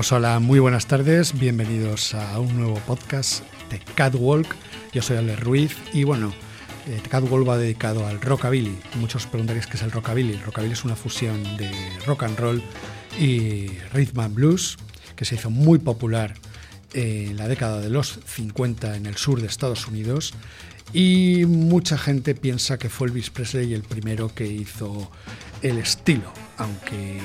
Pues hola, muy buenas tardes, bienvenidos a un nuevo podcast de Catwalk. Yo soy Ale Ruiz y bueno, eh, Catwalk va dedicado al rockabilly. Muchos preguntaréis qué es el rockabilly. El rockabilly es una fusión de rock and roll y rhythm and blues que se hizo muy popular en la década de los 50 en el sur de Estados Unidos y mucha gente piensa que fue Elvis Presley el primero que hizo el estilo, aunque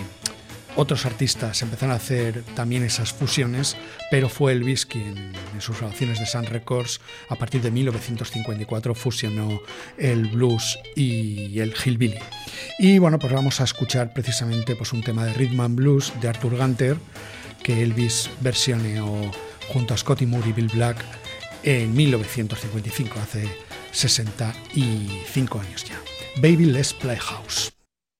otros artistas empezaron a hacer también esas fusiones, pero fue Elvis quien en sus grabaciones de Sun Records a partir de 1954 fusionó el blues y el hillbilly. Y bueno, pues vamos a escuchar precisamente pues, un tema de rhythm and blues de Arthur Gunter que Elvis versioneó junto a Scotty Moore y Bill Black en 1955, hace 65 años ya. Baby Let's Play House.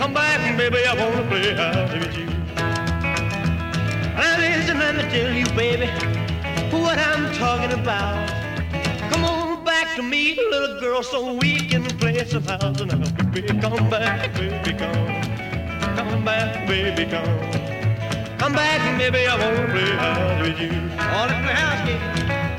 Come back, baby, I wanna play house with you. Now listen, let me tell you, baby, what I'm talking about. Come on back to me, little girl, so we can play some house now. Baby, come back, baby, come. Come back, baby, come. Come back, baby, I wanna play house with you. All in the house, yeah.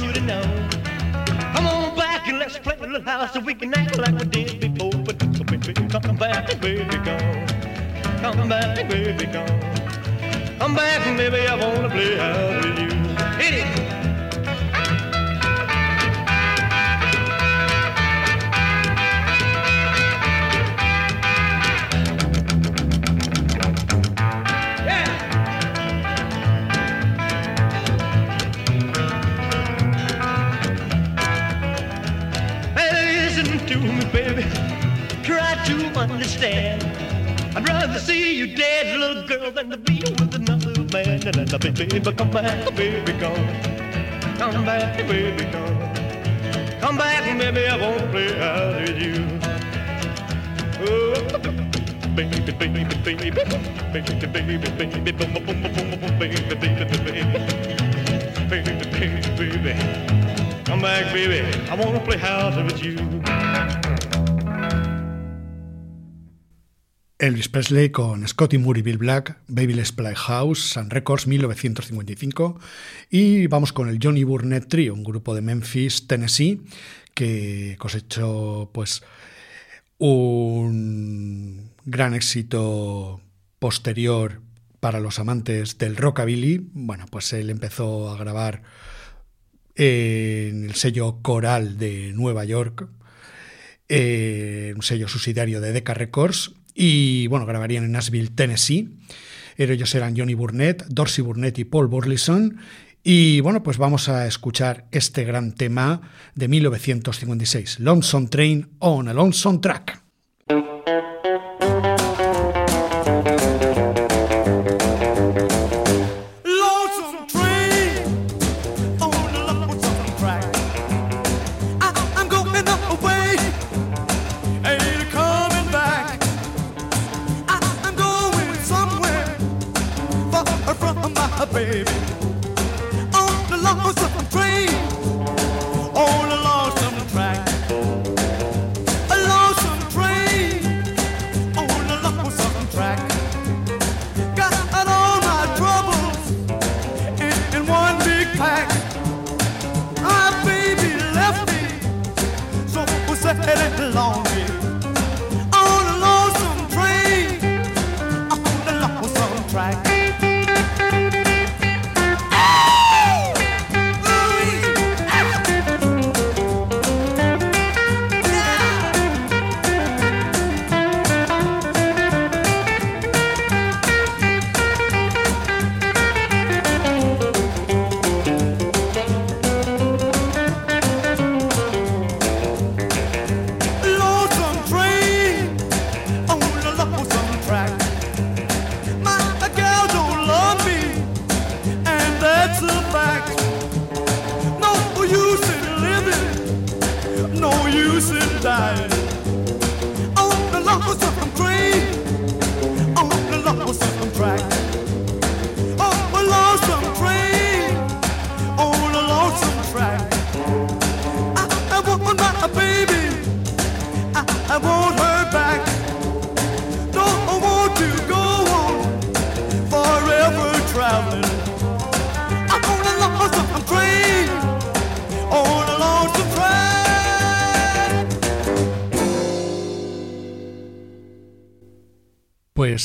You to know. Come on back and let's play a little house so we can act like we did before. But come back, baby, come. Come back, baby, come. Come back, baby, I wanna play house with you. Hit it. to understand. I'd rather see you dead, little girl, than to be with another man. And then, baby, come back, baby, come. Come back, baby, come. Come back, baby, I won't play out with you. Oh baby, baby, baby, baby, baby, baby, baby, boom, boom, boom, boom, baby, baby, baby, baby, baby, baby, come back, baby. I wanna play house with you. Elvis Presley con Scotty Moore y Bill Black, Baby Let's Play House, Sun Records 1955. Y vamos con el Johnny Burnett Trio, un grupo de Memphis, Tennessee, que cosechó pues un gran éxito posterior para los amantes del rockabilly. Bueno, pues él empezó a grabar en el sello Coral de Nueva York, eh, un sello subsidiario de Decca Records y bueno, grabarían en Nashville, Tennessee. Ellos eran Johnny Burnett, Dorsey Burnett y Paul Burleson. Y bueno, pues vamos a escuchar este gran tema de 1956, Lonesome Train on a Lonesome Track.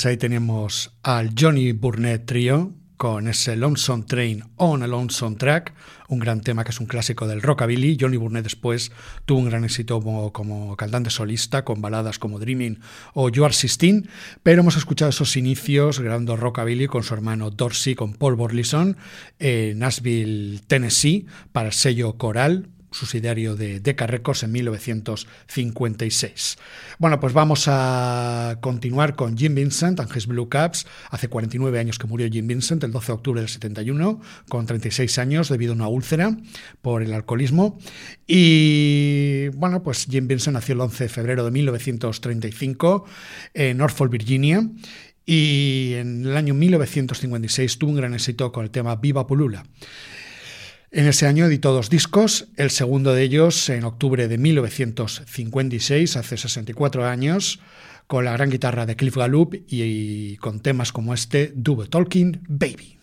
Ahí tenemos al Johnny Burnett Trio con ese Lonesome Train on a Lonesome Track, un gran tema que es un clásico del rockabilly. Johnny Burnett después tuvo un gran éxito como, como cantante solista con baladas como Dreaming o You Are 16, pero hemos escuchado esos inicios grabando rockabilly con su hermano Dorsey, con Paul Borlison en Nashville, Tennessee, para el sello Coral, subsidiario de Decca Records en 1956. Bueno, pues vamos a continuar con Jim Vincent and His Blue Caps. Hace 49 años que murió Jim Vincent, el 12 de octubre del 71, con 36 años debido a una úlcera por el alcoholismo. Y bueno, pues Jim Vincent nació el 11 de febrero de 1935 en Norfolk, Virginia. Y en el año 1956 tuvo un gran éxito con el tema Viva Pulula. En ese año editó dos discos, el segundo de ellos en octubre de 1956, hace 64 años, con la gran guitarra de Cliff Gallup y, con temas como este, Double Talking Baby.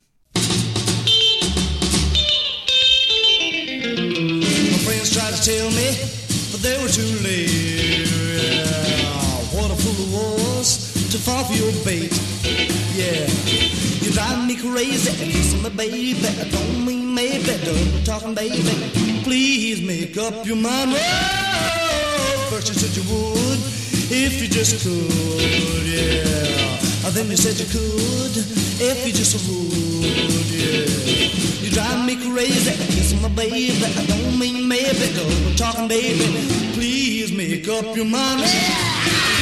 Crazy, kissing my baby. Don't mean maybe, double talking baby. Please make up your mind. Oh, first you said you would, if you just could. Yeah, then you said you could, if you just would. Yeah. You drive me crazy, kissing my baby. I don't mean maybe, double talking baby. Please make up your mind. Now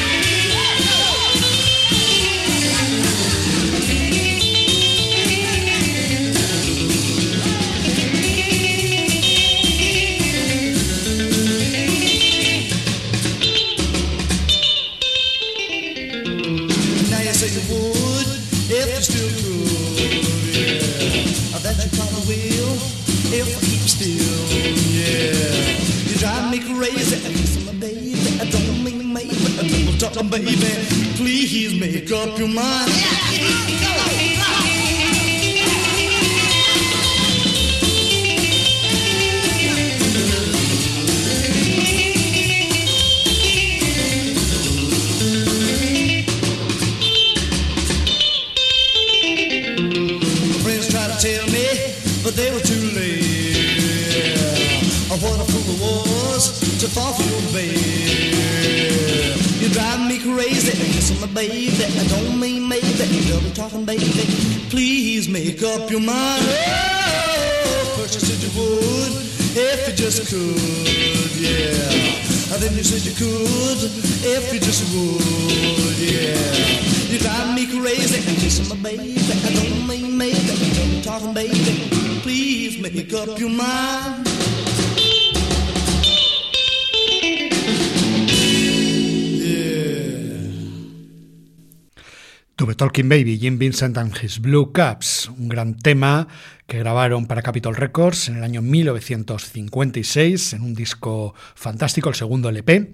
Talking Baby, Jim Vincent and His Blue Caps, un gran tema que grabaron para Capitol Records en el año 1956 en un disco fantástico, el segundo LP.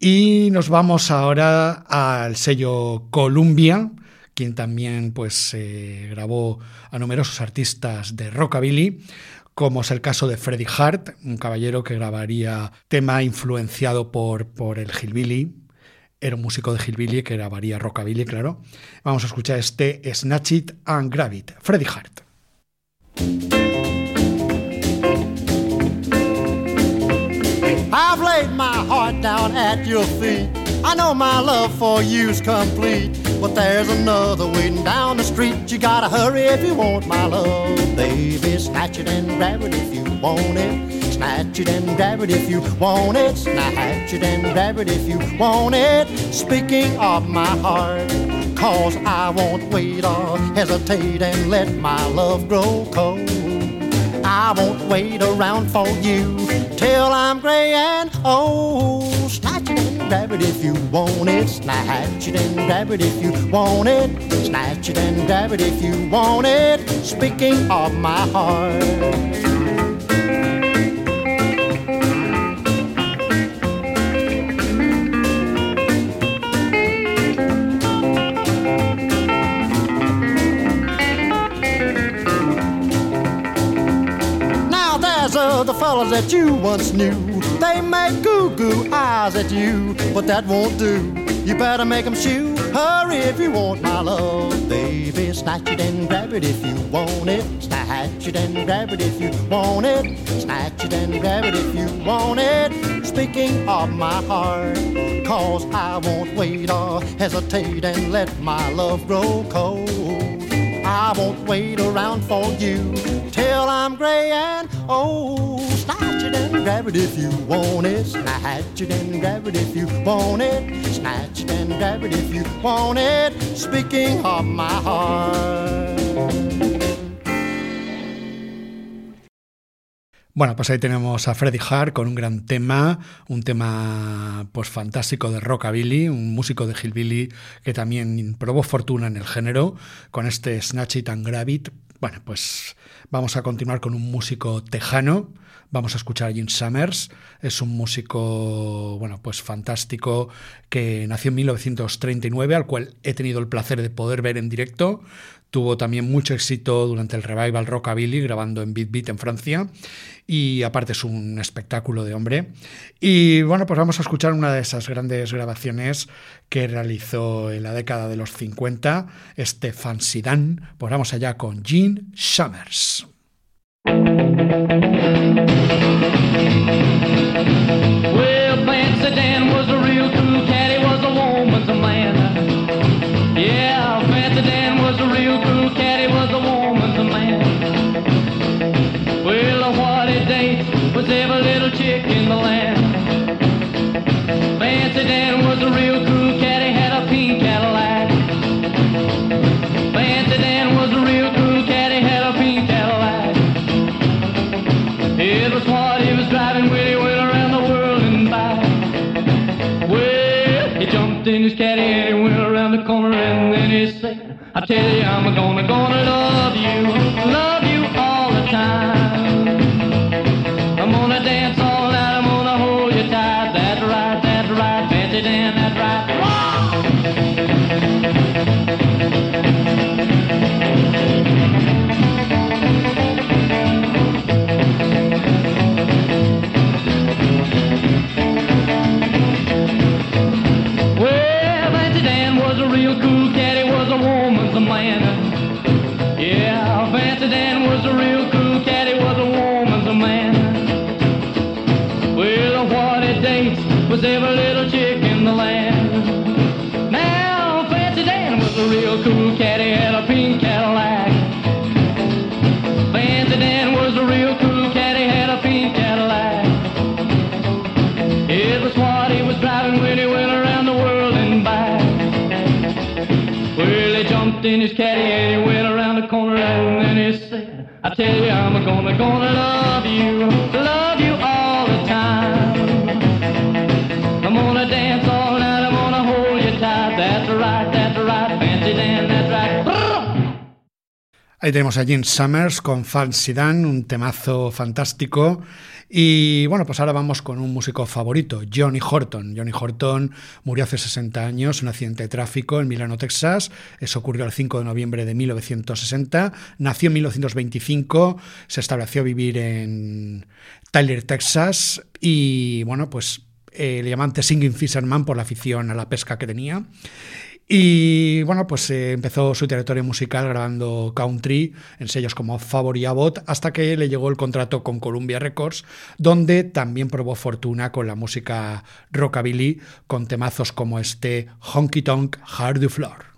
Y nos vamos ahora al sello Columbia, quien también pues, eh, grabó a numerosos artistas de rockabilly, como es el caso de Freddie Hart, un caballero que grabaría tema influenciado por, por el hillbilly, era un músico de hillbilly que grabaría rockabilly, claro. Vamos a escuchar este Snatch It and Grab It, Freddie Hart. I've laid my heart down at your feet. I know my love for you's complete. But there's another waiting down the street. You gotta hurry if you want my love. Baby, snatch it and grab it if you want it. Snatch it and grab it if you want it. Snatch it and grab it if you want it. Speaking of my heart, cause I won't wait or hesitate and let my love grow cold. I won't wait around for you till I'm gray and old. Snatch it and grab it if you want it. Snatch it and grab it if you want it. Snatch it and grab it if you want it. Speaking of my heart. That you once knew. They make goo goo eyes at you, but that won't do. You better make 'em shoo. Hurry if you want my love, baby. Snatch it and grab it if you want it. Snatch it and grab it if you want it. Snatch it and grab it if you want it. Speaking of my heart, cause I won't wait or hesitate and let my love grow cold. I won't wait around for you till I'm gray and old. Snatch it and grab it if you want it. Snatch it and grab it if you want it. Snatch it and grab it if you want it. Speaking of my heart. Bueno, pues ahí tenemos a Freddie Hart con un gran tema, un tema pues fantástico de rockabilly, un músico de hillbilly que también probó fortuna en el género con este Snatch It and Grab It. Bueno, pues vamos a continuar con un músico tejano. Vamos a escuchar a Jim Summers. Es un músico, bueno, pues fantástico que nació en 1939, al cual he tenido el placer de poder ver en directo. Tuvo también mucho éxito durante el revival Rockabilly, grabando en Beat Beat en Francia. Y aparte es un espectáculo de hombre. Y bueno, pues vamos a escuchar una de esas grandes grabaciones que realizó en la década de los 50, este Fancy Dan. Pues vamos allá con Gene Summers. I tell you, I'm gonna, gonna love you, love Yeah, Fancy Dan was a real cool cat, he was a woman's man. Well, what he dates was every little chick Ahí tenemos a Jim Summers con Fancy Dan, un temazo fantástico. Y bueno, pues ahora vamos con un músico favorito, Johnny Horton. Johnny Horton murió hace 60 años un accidente de tráfico en Milano, Texas. Eso ocurrió el 5 de noviembre de 1960. Nació en 1925, se estableció a vivir en Tyler, Texas. Y bueno, pues eh, le llaman The Singing Fisherman por la afición a la pesca que tenía. Y bueno, pues eh, empezó su territorio musical grabando country en sellos como Favor y Abbott hasta que le llegó el contrato con Columbia Records, donde también probó fortuna con la música rockabilly, con temazos como este Honky Tonk Hard du Floor.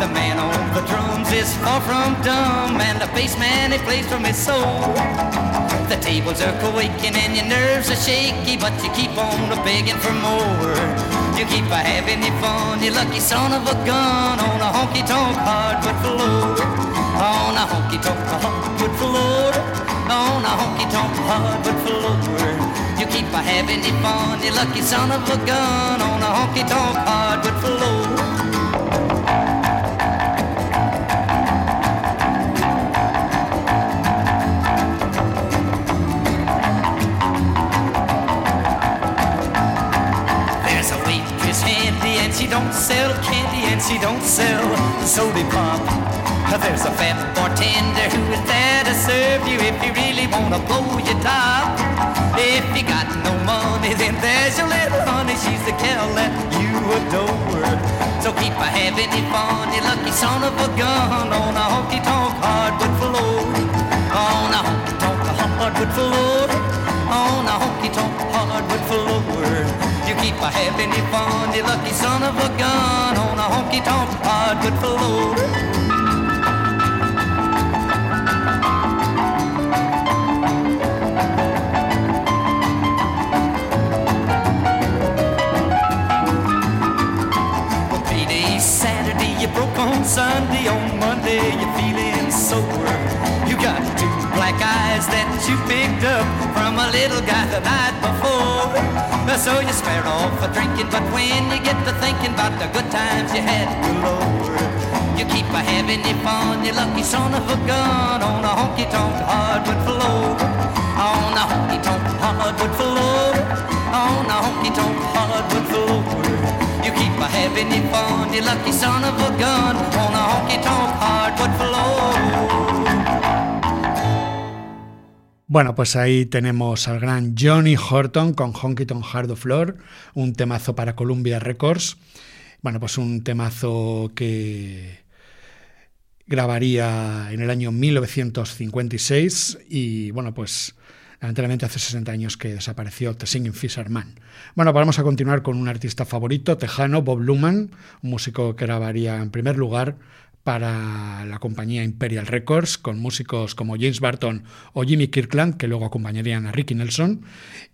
The man on the drums is far from dumb, and the bass man he plays from his soul. The tables are quaking and your nerves are shaky, but you keep on begging for more. You keep a having your fun, you lucky son of a gun, on a honky tonk hardwood floor. On a honky tonk hardwood floor. On a honky tonk hardwood floor. You keep a having your fun, you lucky son of a gun, on a honky tonk hardwood floor. Don't sell candy and she don't sell soda pop. There's a fat bartender who is there to serve you if you really wanna blow your top. If you got no money, then there's your little honey. She's the gal that you adore. So keep a having your fun, you lucky son of a gun on a honky tonk hardwood floor. On a honky tonk hardwood floor. On a honky tonk hardwood floor. You keep a having your fun, you lucky son of a gun on a honky tonk hardwood floor. Well, payday Saturday, you broke on Sunday, on Monday, you're feeling sore. You got two black eyes that you picked up from a little guy the night before. So you spare off for drinking, but when you get to thinking about the good times you had galore, you keep a having your fun, you lucky son of a gun on a honky tonk hardwood floor. On a honky tonk hardwood floor. On a honky tonk hardwood floor. You keep a having your fun, you lucky son of a gun on a honky tonk hardwood floor. Bueno, pues ahí tenemos al gran Johnny Horton con Honky Tonk Hard of Floor, un temazo para Columbia Records. Bueno, pues un temazo que grabaría en el año 1956 y bueno, pues lamentablemente hace 60 años que desapareció The Singing Fisherman. Bueno, pues vamos a continuar con un artista favorito, tejano, Bob Luman, un músico que grabaría en primer lugar para la compañía Imperial Records, con músicos como James Barton o Jimmy Kirkland, que luego acompañarían a Ricky Nelson.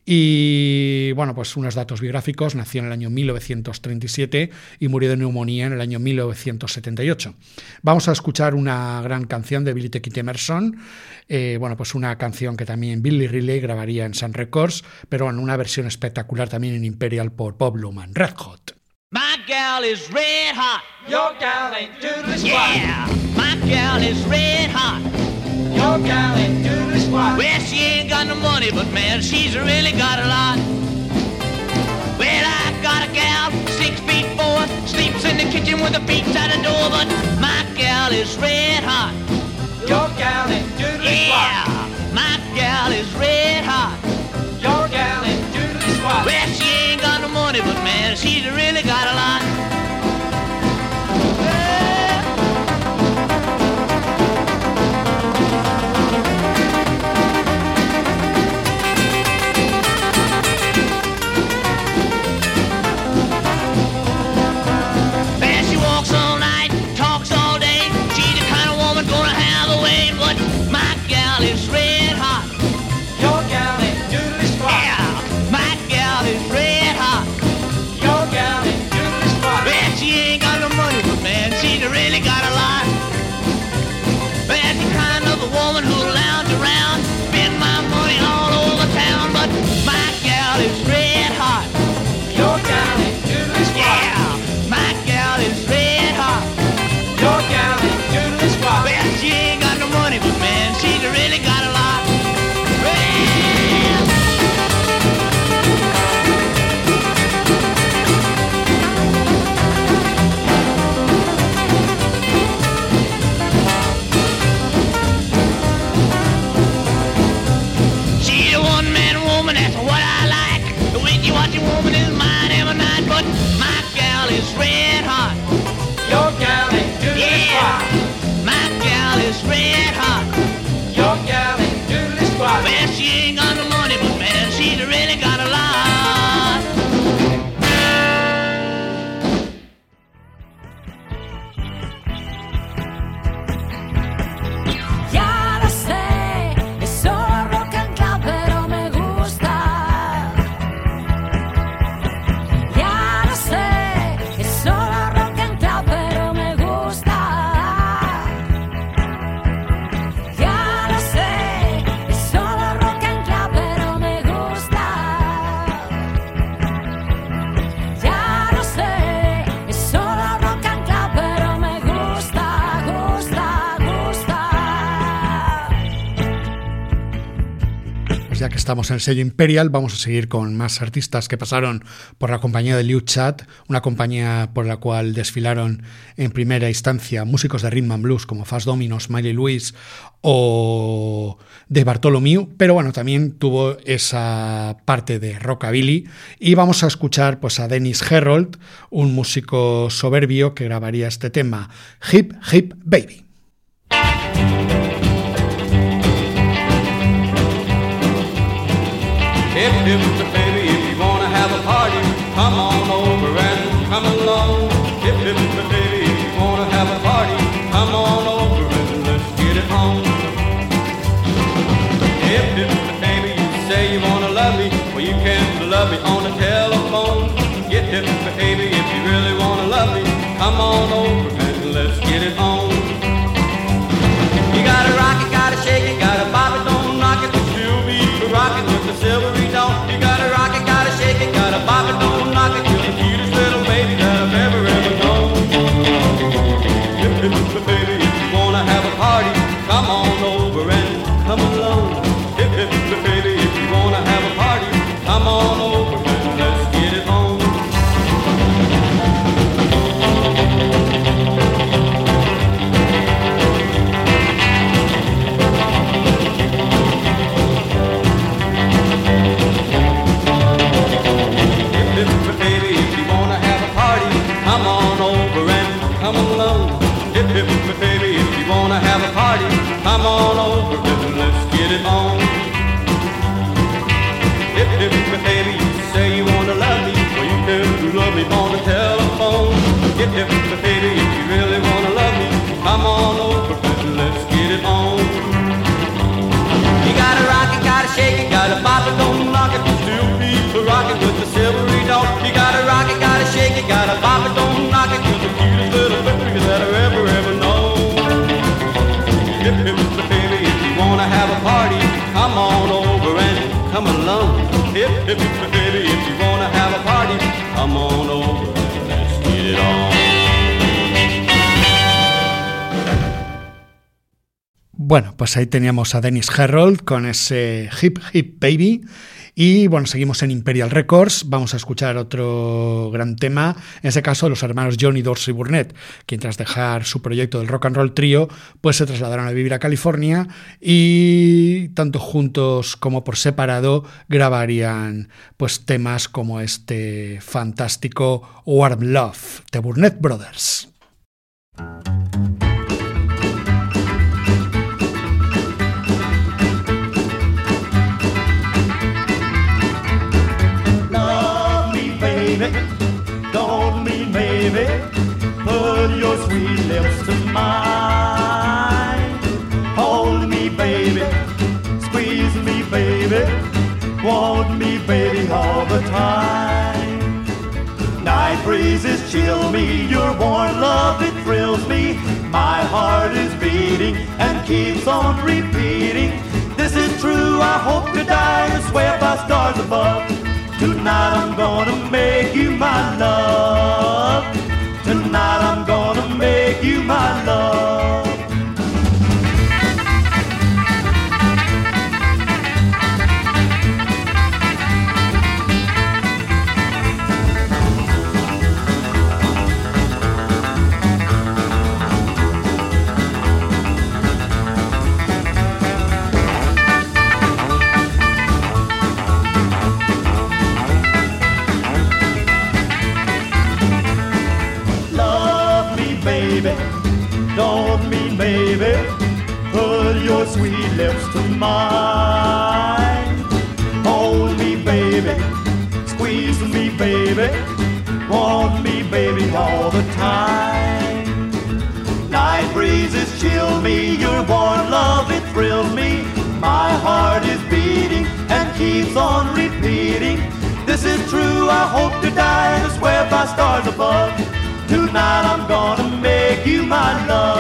Y bueno, pues unos datos biográficos, nació en el año 1937 y murió de neumonía en el año 1978. Vamos a escuchar una gran canción de Billy T. Emerson, eh, bueno, pues una canción que también Billy Riley grabaría en Sun Records, pero en una versión espectacular también en Imperial por Bob Luman, Red Hot. My gal is red hot. Your gal ain't doodly squat. Yeah, my gal is red hot. Your gal ain't doodly squat. Well, she ain't got no money, but man, she's really got a lot. Well, I got a gal, six feet four, sleeps in the kitchen with her feet out the door, but my gal is red hot. Your gal ain't doodly Yeah, squat. Yeah, my gal is red hot. and she's really got estamos en el sello Imperial, vamos a seguir con más artistas que pasaron por la compañía de Liu Chat, una compañía por la cual desfilaron en primera instancia músicos de rhythm and blues como Fast Dominos, Miley Lewis o de Bartholomew, pero bueno, también tuvo esa parte de rockabilly y vamos a escuchar pues a Dennis Herold, un músico soberbio que grabaría este tema Hip Hip Baby. Hip hip baby, if you wanna have a party, come on over Bueno, pues ahí teníamos a Dennis Herold con ese Hip Hip Baby. Y bueno, seguimos en Imperial Records. Vamos a escuchar otro gran tema, en ese caso los hermanos Johnny Dorsey Burnett, quien tras dejar su proyecto del rock and roll trío, pues se trasladaron a vivir a California y tanto juntos como por separado grabarían pues temas como este fantástico Warm Love de Burnett Brothers. Breezes me. Your warm love, it thrills me. My heart is beating and keeps on repeating. This is true, I hope to die and swear by stars above. Tonight I'm gonna make you my love. Lips to mine. Hold me, baby. Squeeze me, baby. Want me, baby, all the time. Night breezes chill me. Your warm love, it thrills me. My heart is beating and keeps on repeating. This is true, I hope to die and swear by stars above. Tonight I'm gonna make you my love.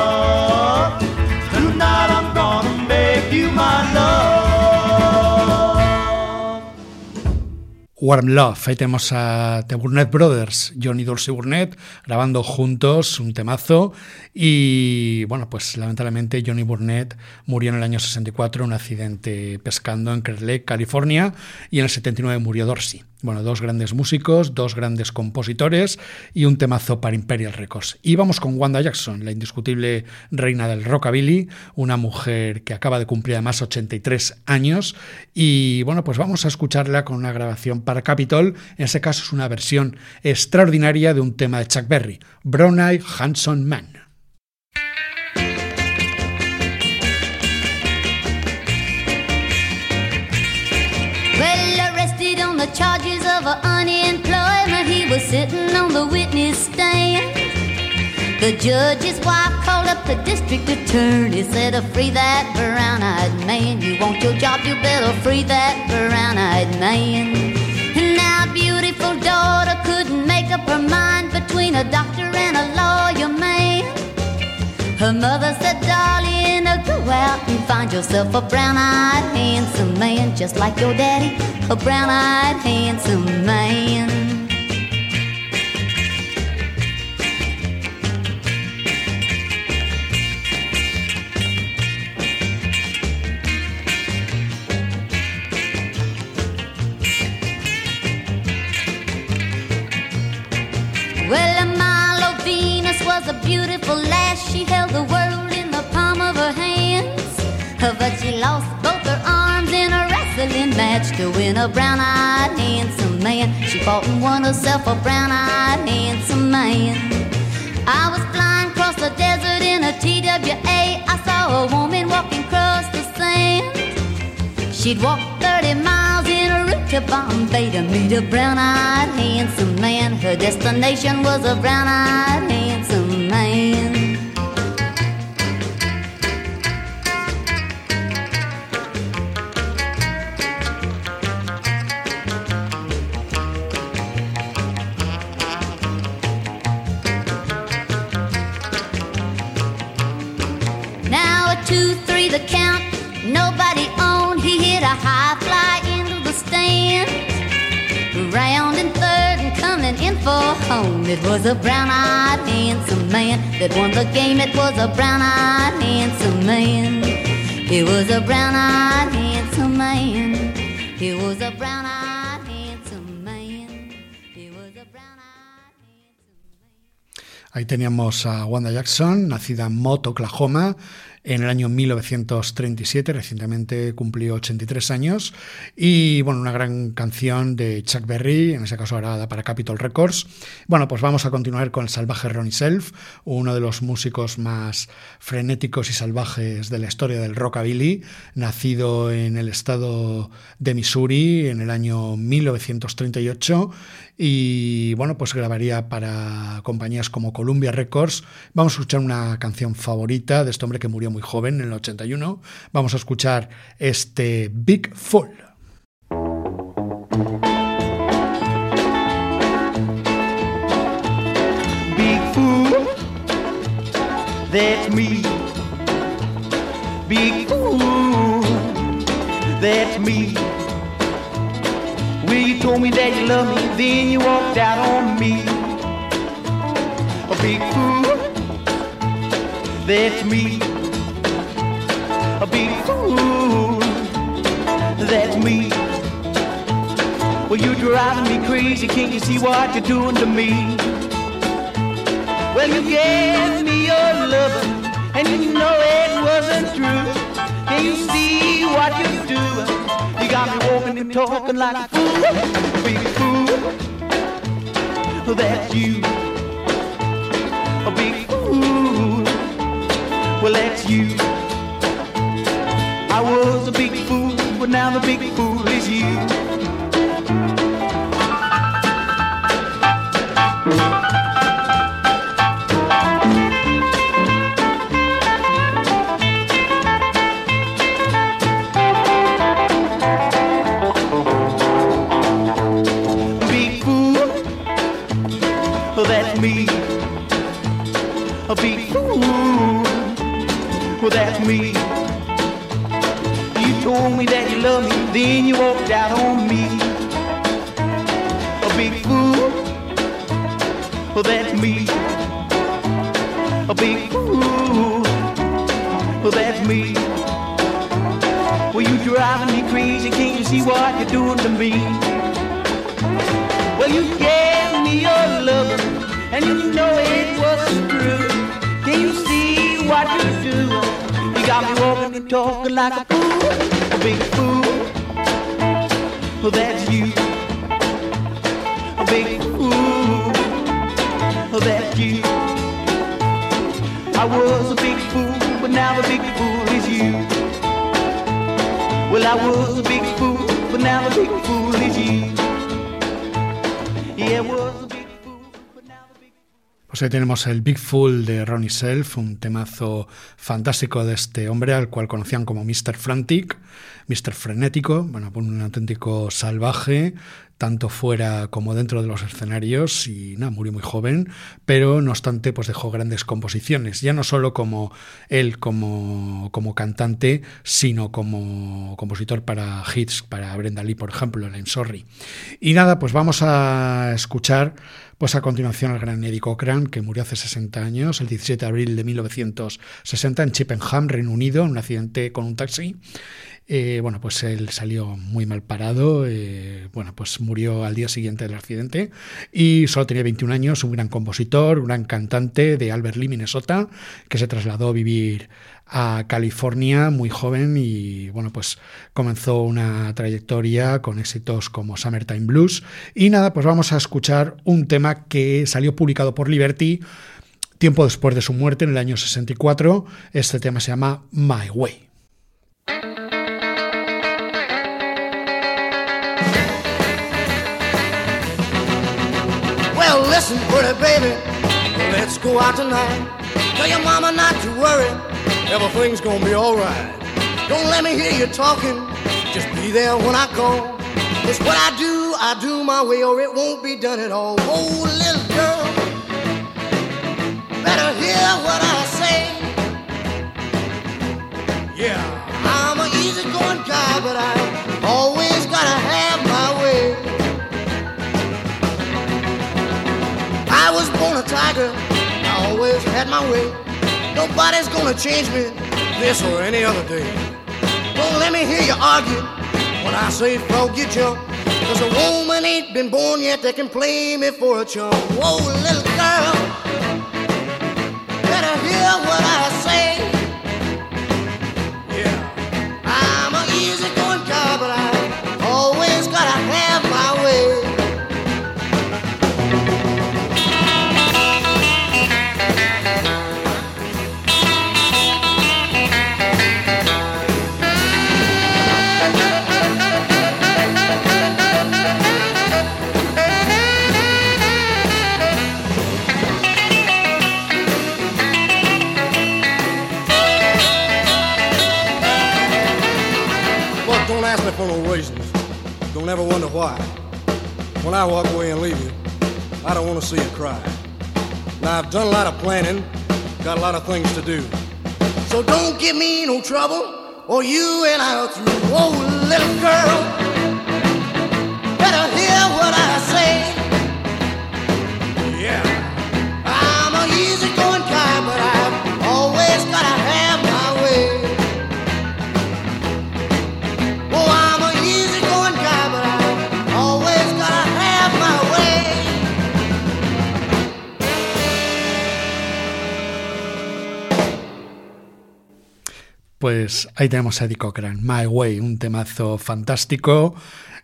Warm Love. Ahí tenemos a The Burnett Brothers, Johnny Dorsey Burnett, grabando juntos un temazo. Y bueno, pues lamentablemente Johnny Burnett murió en el año 64 en un accidente pescando en Clear Lake, California, y en el 79 murió Dorsey. Bueno, dos grandes músicos, dos grandes compositores y un temazo para Imperial Records. Y vamos con Wanda Jackson, la indiscutible reina del rockabilly, una mujer que acaba de cumplir además 83 años. Y bueno, pues vamos a escucharla con una grabación para Capitol. En ese caso es una versión extraordinaria de un tema de Chuck Berry, Brown Eye Handsome Man. Sitting on the witness stand. The judge's wife called up the district attorney, said, "Uh, "Free that brown-eyed man. You want your job, you better free that brown-eyed man." And now, beautiful daughter couldn't make up her mind between a doctor and a lawyer man. Her mother said, darling, uh, go out and find yourself a brown-eyed handsome man, just like your daddy, a brown-eyed handsome man. Beautiful lass. She held the world in the palm of her hands. But she lost both her arms in a wrestling match to win a brown-eyed handsome man. She fought and won herself a brown-eyed handsome man. I was flying across the desert in a TWA. I saw a woman walking across the sand. She'd walk 30 miles in a route to Bombay to meet a brown-eyed handsome man. Her destination was a brown-eyed handsome man. Now a two, three, the count, nobody on. He hit a high fly into the stand. Round in third home. It was a brown-eyed handsome man that won the game. It was a brown-eyed handsome man. It was a brown-eyed handsome man. It was a brown-eyed handsome man. It was a brown-eyed handsome man. Ahí teníamos a Wanda Jackson, nacida en Mott, Oklahoma, en el año 1937, recientemente cumplió 83 años, y bueno, una gran canción de Chuck Berry, en ese caso grabada para Capitol Records. Bueno, pues vamos a continuar con el salvaje Ronnie Self, uno de los músicos más frenéticos y salvajes de la historia del rockabilly, nacido en el estado de Missouri en el año 1938 y bueno, pues grabaría para compañías como Columbia Records. Vamos a escuchar una canción favorita de este hombre que murió muy joven, en el 81. Vamos a escuchar este Big Fool. Big fool, that's me. Big fool, that's me. Well, you told me that you love me, then you walked out on me. A big fool, that's me. A big fool, that's me. Well, you're driving me crazy, can't you see what you're doing to me? Well, you gave me your love, and you know it wasn't true. Can you see what you do? You got me walking and talking like a fool, big fool. That's you, a big fool. Well, that's you. I was a big fool, but now the big fool is you. Walking and talking like a fool, a big fool. Well, that's you, a big fool. Well, that's you. I was a big fool, but now the big fool is you. Well, I was a big fool, but now the big fool is you. Yeah, was Pues tenemos el Big Fool de Ronnie Self, un temazo fantástico de este hombre al cual conocían como Mr. Frantic, Mr. Frenético, bueno, un auténtico salvaje, tanto fuera como dentro de los escenarios y nada, murió muy joven, pero no obstante pues dejó grandes composiciones, ya no solo como él como, como cantante, sino como compositor para hits, para Brenda Lee, por ejemplo, en I'm Sorry. Y nada, pues vamos a escuchar pues a continuación al gran Eddie Cochran, que murió hace 60 años, el 17 de abril de 1960 en Chippenham, Reino Unido, en un accidente con un taxi. Eh, bueno, pues él salió muy mal parado, eh, bueno, pues murió al día siguiente del accidente y solo tenía 21 años, un gran compositor, un gran cantante de Albert Lee, Minnesota, que se trasladó a vivir a California muy joven y bueno, pues comenzó una trayectoria con éxitos como Summertime Blues. Y nada, pues vamos a escuchar un tema que salió publicado por Liberty tiempo después de su muerte en el año 64. Este tema se llama My Way. Listen, pretty baby, let's go out tonight. Tell your mama not to worry, everything's gonna be alright. Don't let me hear you talking, just be there when I call. It's what I do, I do my way, or it won't be done at all. Oh, little girl, better hear what I say. Yeah, I'm an easygoing guy, but I a tiger, I always had my way. Nobody's gonna change me this or any other day. Don't let me hear you argue when I say frog you jump. Cause a woman ain't been born yet that can play me for a chump. Whoa, little girl, better hear what I say. Ask me for no reasons. Don't ever wonder why. When I walk away and leave you, I don't want to see you cry. Now I've done a lot of planning, got a lot of things to do. So don't give me no trouble, or you and I are through. Whoa, little girl, better hear what I say. Pues ahí tenemos a Eddie Cochran, My Way, un temazo fantástico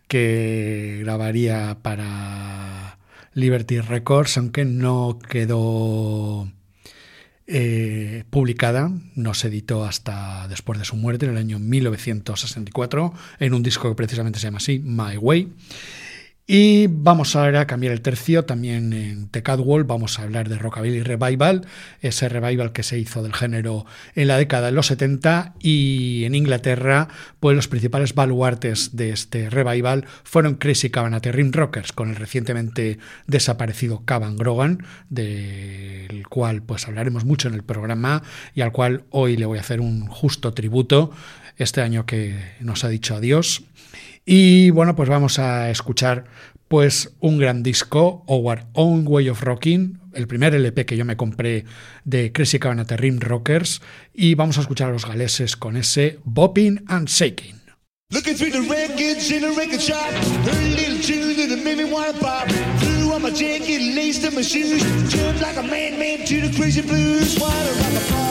que grabaría para Liberty Records, aunque no quedó eh, publicada, no se editó hasta después de su muerte, en el año 1964, en un disco que precisamente se llama así, My Way. Y vamos ahora a cambiar el tercio, también en The Catwalk vamos a hablar de Rockabilly Revival, ese revival que se hizo del género en la década de los 70 y en Inglaterra, pues los principales baluartes de este revival fueron Crazy Cabanate Rim Rockers con el recientemente desaparecido Cavan Grogan, del cual pues hablaremos mucho en el programa y al cual hoy le voy a hacer un justo tributo este año que nos ha dicho adiós. Y bueno, pues vamos a escuchar Pues un gran disco, Our Own Way of Rocking, el primer LP que yo me compré de Crazy Cabinet Rim Rockers, y vamos a escuchar a los galeses con ese Bopping and Shaking. Looking through the records in a record shop, heard a little tune that made me wanna pop. Threw on my jacket, laced up my shoes, jumped like a madman to the crazy blues. Rock a party,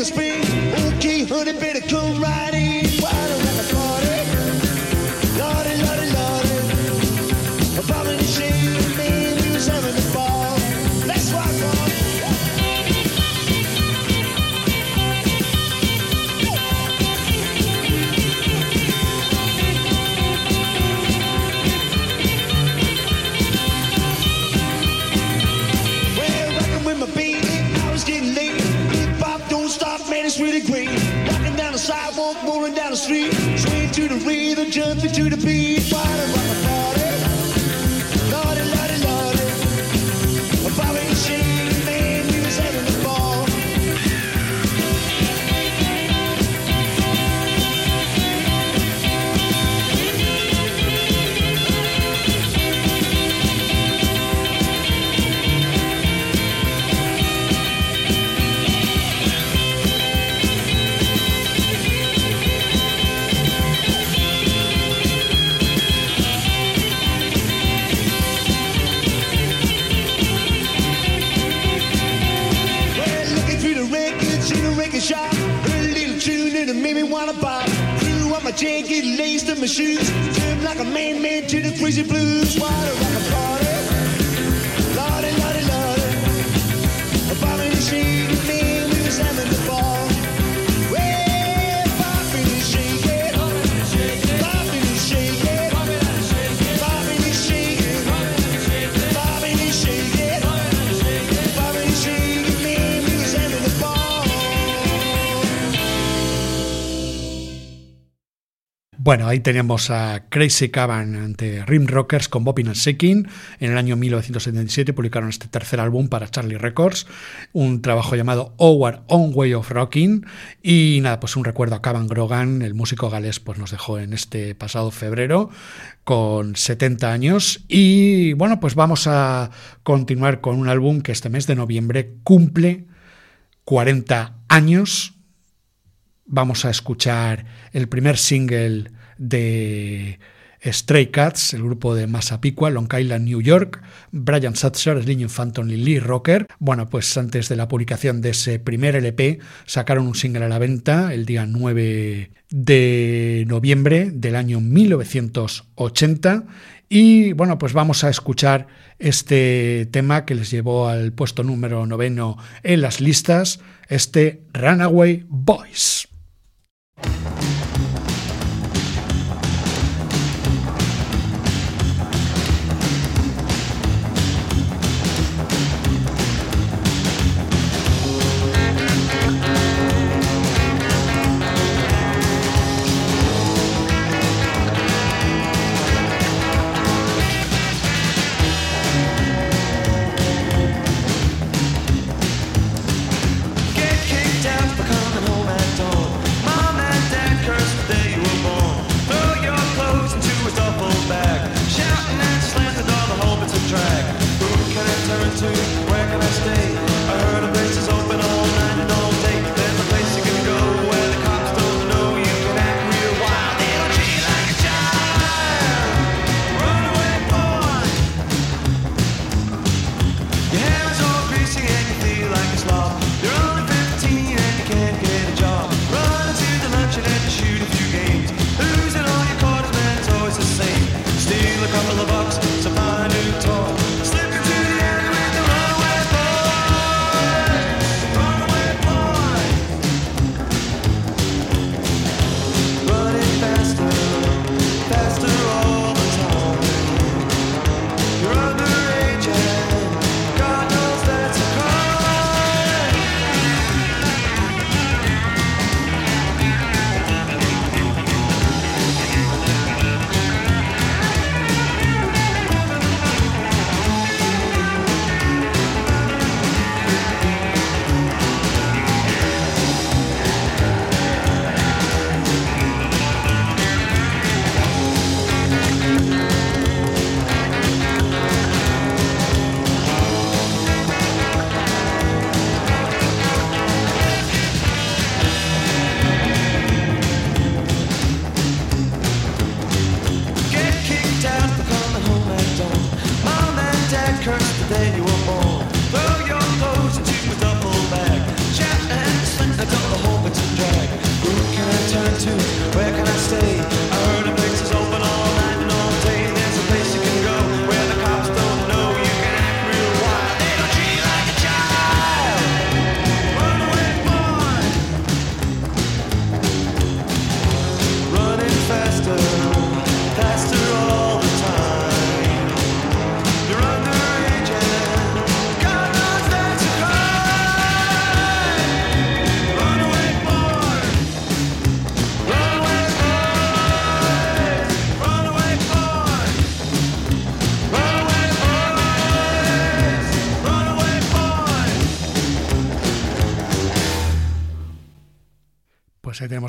the spring. Okay, honey, baby. The jumping to the beat. chair, it lace to my shoes. Jump like a man. Man to the crazy blues. Water like a party. Lordy, lordy, lordy. A bottle of machine. Bueno, ahí tenemos a Crazy Caban ante Rim Rockers con and Shaking. En el año 1977 publicaron este tercer álbum para Charlie Records, un trabajo llamado Our Own Way of Rocking. Y nada, pues un recuerdo a Cavan Grogan, el músico galés, pues nos dejó en este pasado febrero con 70 años. Y bueno, pues vamos a continuar con un álbum que este mes de noviembre cumple 40 años vamos a escuchar el primer single de Stray Cats, el grupo de Massapequa, Long Island, New York, Brian Satcher, Slim Phantom y Lee Rocker. Bueno, pues antes de la publicación de ese primer LP, sacaron un single a la venta el día 9 de noviembre del año 1980. Y bueno, pues vamos a escuchar este tema que les llevó al puesto número noveno en las listas, este Runaway Boys.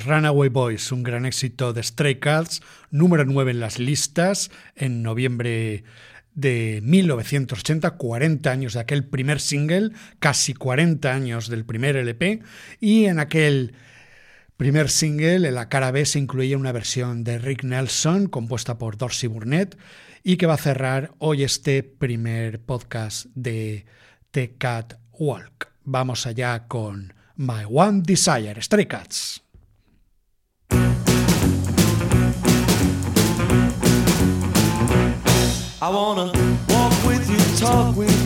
Runaway Boys, un gran éxito de Stray Cats, número 9 en las listas en noviembre de 1980, 40 años de aquel primer single, casi 40 años del primer LP, y en aquel primer single, en la cara B, se incluía una versión de Rick Nelson compuesta por Dorsey Burnett y que va a cerrar hoy este primer podcast de The Cat Walk. Vamos allá con My One Desire, Stray Cats. I wanna walk with you, talk with